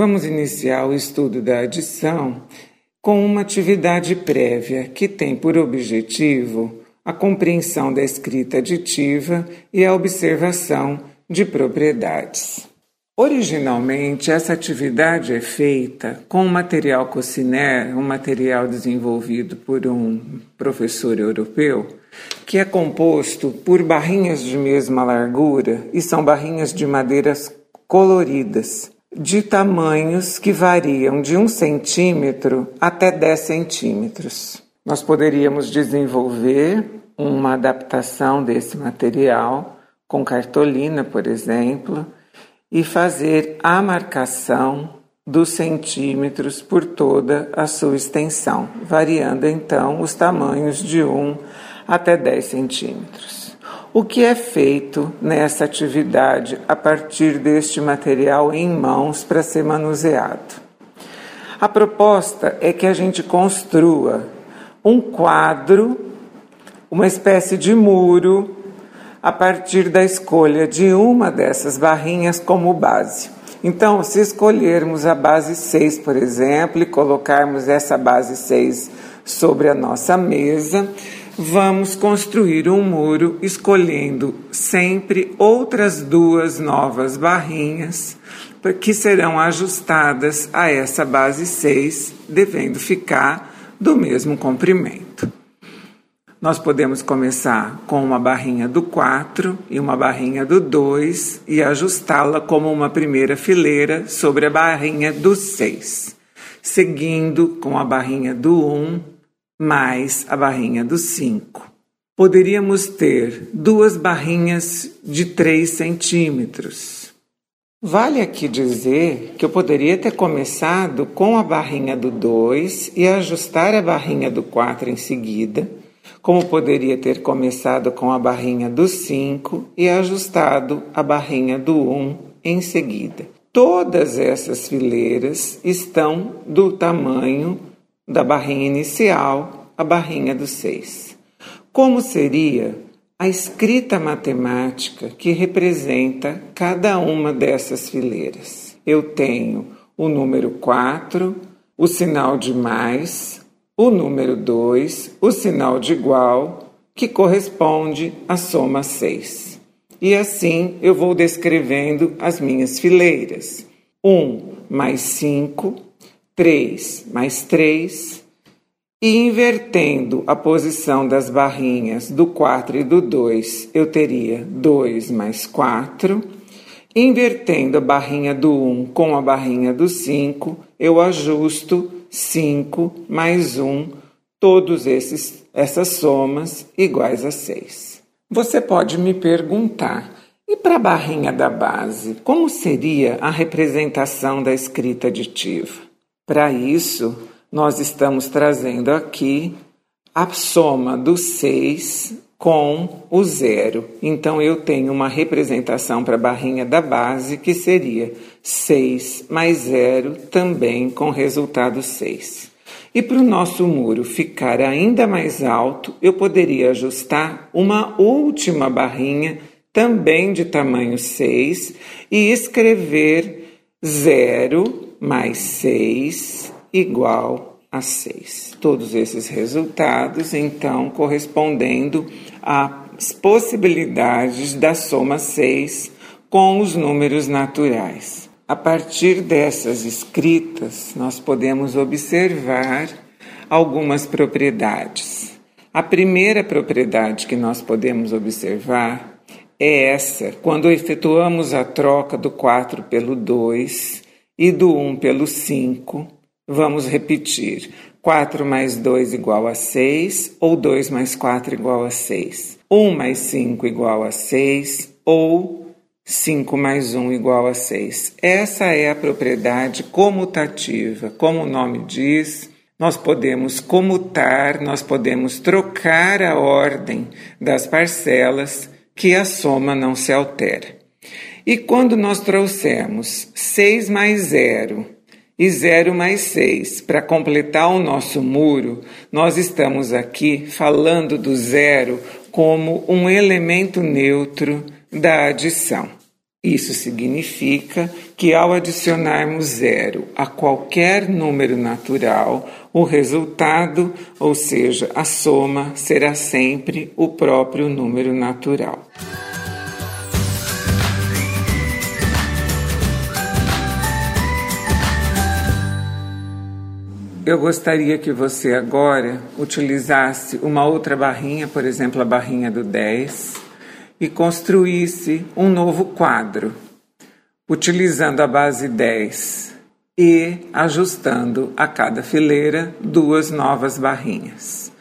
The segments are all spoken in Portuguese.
Vamos iniciar o estudo da adição com uma atividade prévia que tem por objetivo a compreensão da escrita aditiva e a observação de propriedades. Originalmente, essa atividade é feita com o material Cociner, um material desenvolvido por um professor europeu, que é composto por barrinhas de mesma largura e são barrinhas de madeiras coloridas de tamanhos que variam de um centímetro até 10 centímetros. Nós poderíamos desenvolver uma adaptação desse material com cartolina, por exemplo, e fazer a marcação dos centímetros por toda a sua extensão, variando então os tamanhos de 1 até 10 centímetros. O que é feito nessa atividade a partir deste material em mãos para ser manuseado? A proposta é que a gente construa um quadro, uma espécie de muro, a partir da escolha de uma dessas barrinhas como base. Então, se escolhermos a base 6, por exemplo, e colocarmos essa base 6 sobre a nossa mesa, vamos construir um muro escolhendo sempre outras duas novas barrinhas que serão ajustadas a essa base 6, devendo ficar do mesmo comprimento. Nós podemos começar com uma barrinha do 4 e uma barrinha do 2 e ajustá-la como uma primeira fileira sobre a barrinha do 6, seguindo com a barrinha do 1 mais a barrinha do 5. Poderíamos ter duas barrinhas de 3 centímetros. Vale aqui dizer que eu poderia ter começado com a barrinha do 2 e ajustar a barrinha do 4 em seguida, como poderia ter começado com a barrinha do 5 e ajustado a barrinha do 1 em seguida. Todas essas fileiras estão do tamanho da barrinha inicial à barrinha do 6. Como seria a escrita matemática que representa cada uma dessas fileiras? Eu tenho o número 4, o sinal de mais, o número 2, o sinal de igual, que corresponde à soma 6. E assim eu vou descrevendo as minhas fileiras. 1 mais 5 3 mais 3, e invertendo a posição das barrinhas do 4 e do 2, eu teria 2 mais 4. Invertendo a barrinha do 1 com a barrinha do 5, eu ajusto 5 mais 1, todos esses essas somas iguais a 6. Você pode me perguntar: e para a barrinha da base, como seria a representação da escrita aditiva? Para isso, nós estamos trazendo aqui a soma do 6 com o zero. Então, eu tenho uma representação para a barrinha da base que seria 6 mais 0, também com resultado 6. E para o nosso muro ficar ainda mais alto, eu poderia ajustar uma última barrinha, também de tamanho 6, e escrever 0 mais 6 igual a 6. Todos esses resultados, então, correspondendo às possibilidades da soma 6 com os números naturais. A partir dessas escritas, nós podemos observar algumas propriedades. A primeira propriedade que nós podemos observar é essa: quando efetuamos a troca do 4 pelo 2, e do 1 pelo 5, vamos repetir. 4 mais 2 igual a 6, ou 2 mais 4 igual a 6. 1 mais 5 igual a 6, ou 5 mais 1 igual a 6. Essa é a propriedade comutativa. Como o nome diz, nós podemos comutar, nós podemos trocar a ordem das parcelas que a soma não se altera. E quando nós trouxermos 6 mais 0 e 0 mais 6 para completar o nosso muro, nós estamos aqui falando do zero como um elemento neutro da adição. Isso significa que ao adicionarmos zero a qualquer número natural, o resultado, ou seja, a soma, será sempre o próprio número natural. Eu gostaria que você agora utilizasse uma outra barrinha, por exemplo, a barrinha do 10, e construísse um novo quadro, utilizando a base 10 e ajustando a cada fileira duas novas barrinhas.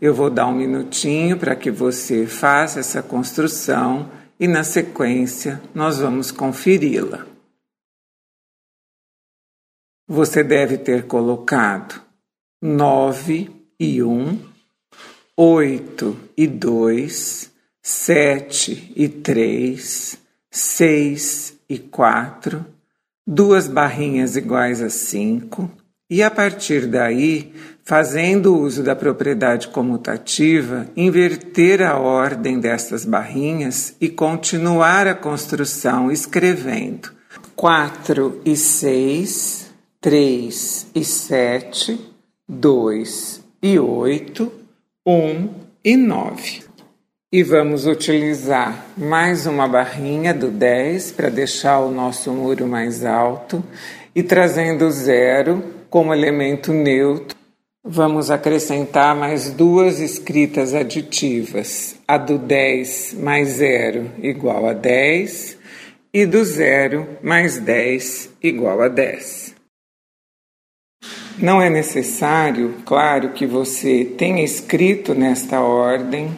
Eu vou dar um minutinho para que você faça essa construção e, na sequência, nós vamos conferi-la. Você deve ter colocado 9 e 1, 8 e 2, sete e três, seis e quatro, duas barrinhas iguais a cinco, e a partir daí, fazendo uso da propriedade comutativa, inverter a ordem destas barrinhas e continuar a construção escrevendo. Quatro e seis, três e sete, dois e oito, um e nove. E vamos utilizar mais uma barrinha do 10 para deixar o nosso muro mais alto e trazendo zero como elemento neutro. Vamos acrescentar mais duas escritas aditivas, a do 10 mais zero igual a 10 e do zero mais 10 igual a 10. Não é necessário, claro, que você tenha escrito nesta ordem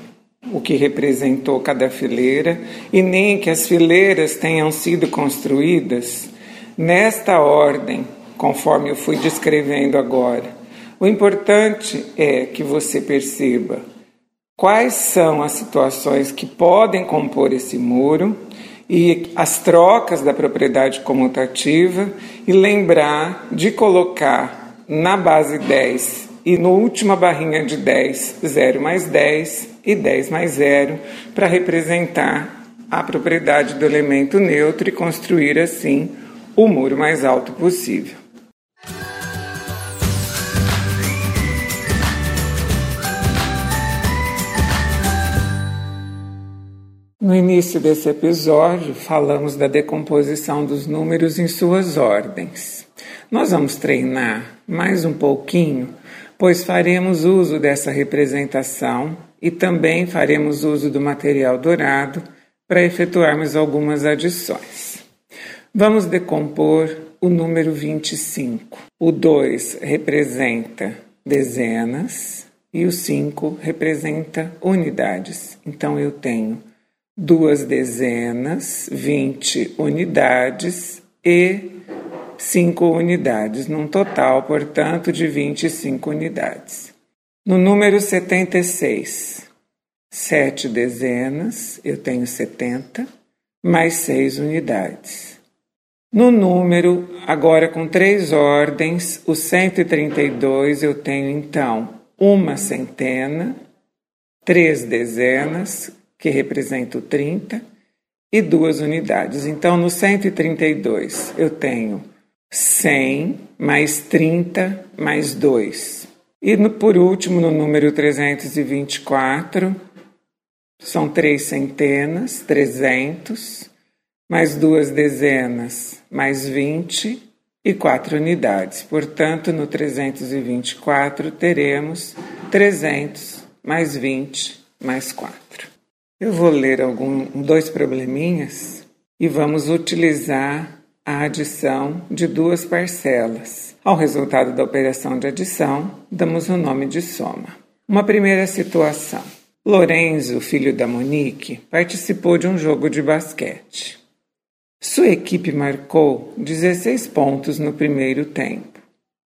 o que representou cada fileira, e nem que as fileiras tenham sido construídas nesta ordem, conforme eu fui descrevendo agora. O importante é que você perceba quais são as situações que podem compor esse muro e as trocas da propriedade comutativa e lembrar de colocar na base 10 e no última barrinha de 10, 0 mais 10 e 10 mais 0, para representar a propriedade do elemento neutro e construir assim o muro mais alto possível. No início desse episódio, falamos da decomposição dos números em suas ordens. Nós vamos treinar mais um pouquinho pois faremos uso dessa representação e também faremos uso do material dourado para efetuarmos algumas adições. Vamos decompor o número 25. O 2 representa dezenas e o 5 representa unidades. Então eu tenho duas dezenas, 20 unidades e 5 unidades, num total, portanto, de 25 unidades. No número 76, 7 dezenas, eu tenho 70, mais 6 unidades. No número, agora com três ordens, o 132, eu tenho então uma centena, três dezenas, que representam 30, e duas unidades. Então, no 132, eu tenho 100 mais 30 mais 2. E no, por último, no número 324, são três centenas, 300, mais duas dezenas, mais 20 e quatro unidades. Portanto, no 324 teremos 300 mais 20 mais 4. Eu vou ler algum, dois probleminhas e vamos utilizar a adição de duas parcelas. Ao resultado da operação de adição, damos o nome de soma. Uma primeira situação. Lorenzo, filho da Monique, participou de um jogo de basquete. Sua equipe marcou 16 pontos no primeiro tempo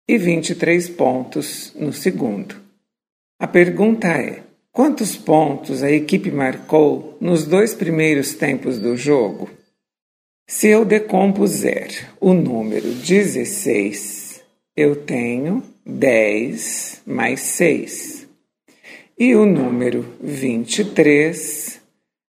e 23 pontos no segundo. A pergunta é: quantos pontos a equipe marcou nos dois primeiros tempos do jogo? Se eu decompuser o número 16, eu tenho 10 mais 6. E o número 23,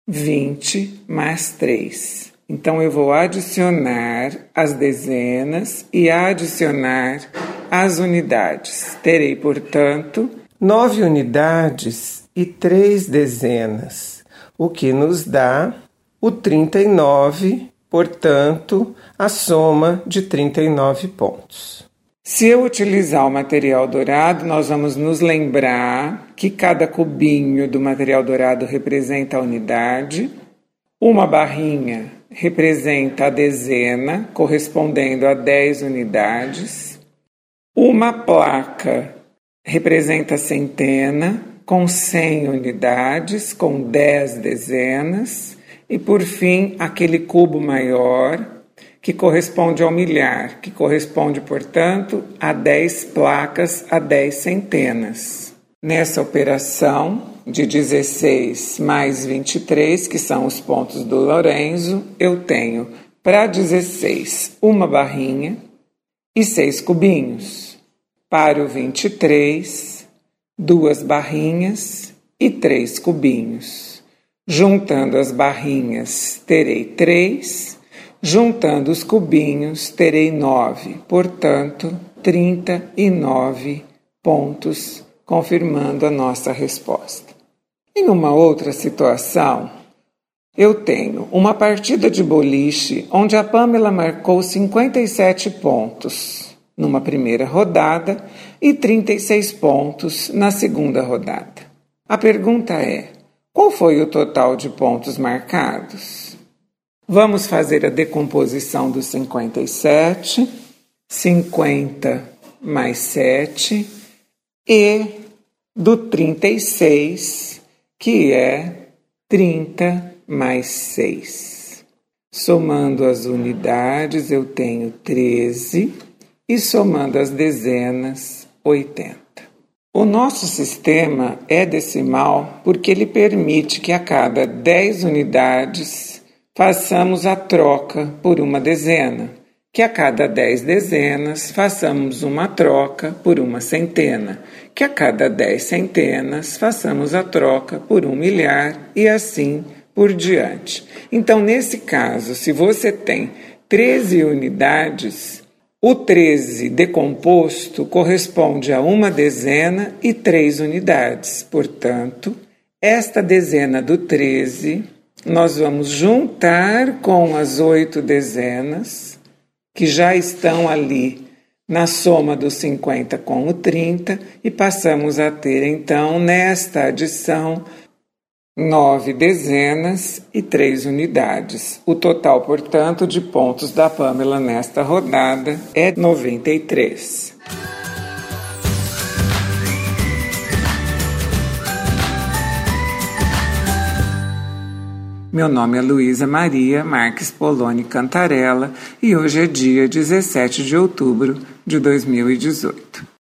20 mais 3. Então eu vou adicionar as dezenas e adicionar as unidades. Terei, portanto, nove unidades e três dezenas, o que nos dá o 39, portanto, a soma de 39 pontos. Se eu utilizar o material dourado, nós vamos nos lembrar que cada cubinho do material dourado representa a unidade, uma barrinha representa a dezena, correspondendo a 10 unidades, uma placa representa a centena, com 100 unidades, com 10 dezenas, e por fim, aquele cubo maior, que corresponde ao milhar, que corresponde, portanto, a 10 placas a 10 centenas. Nessa operação de 16 mais 23, que são os pontos do Lorenzo, eu tenho para 16 uma barrinha e 6 cubinhos. Para o 23, duas barrinhas e três cubinhos. Juntando as barrinhas, terei três, juntando os cubinhos, terei nove, portanto, trinta e nove pontos, confirmando a nossa resposta. Em uma outra situação, eu tenho uma partida de boliche onde a Pamela marcou 57 pontos numa primeira rodada e 36 pontos na segunda rodada. A pergunta é: qual foi o total de pontos marcados? Vamos fazer a decomposição dos 57, 50 mais 7 e do 36, que é 30 mais 6. Somando as unidades, eu tenho 13 e somando as dezenas, 80. O nosso sistema é decimal porque ele permite que a cada 10 unidades façamos a troca por uma dezena, que a cada 10 dezenas façamos uma troca por uma centena, que a cada 10 centenas façamos a troca por um milhar e assim por diante. Então, nesse caso, se você tem 13 unidades, o 13 decomposto corresponde a uma dezena e três unidades. Portanto, esta dezena do 13 nós vamos juntar com as oito dezenas que já estão ali na soma dos 50 com o 30 e passamos a ter então nesta adição nove dezenas e três unidades. O total, portanto, de pontos da Pamela nesta rodada é 93. Meu nome é Luísa Maria Marques Poloni Cantarella e hoje é dia 17 de outubro de 2018.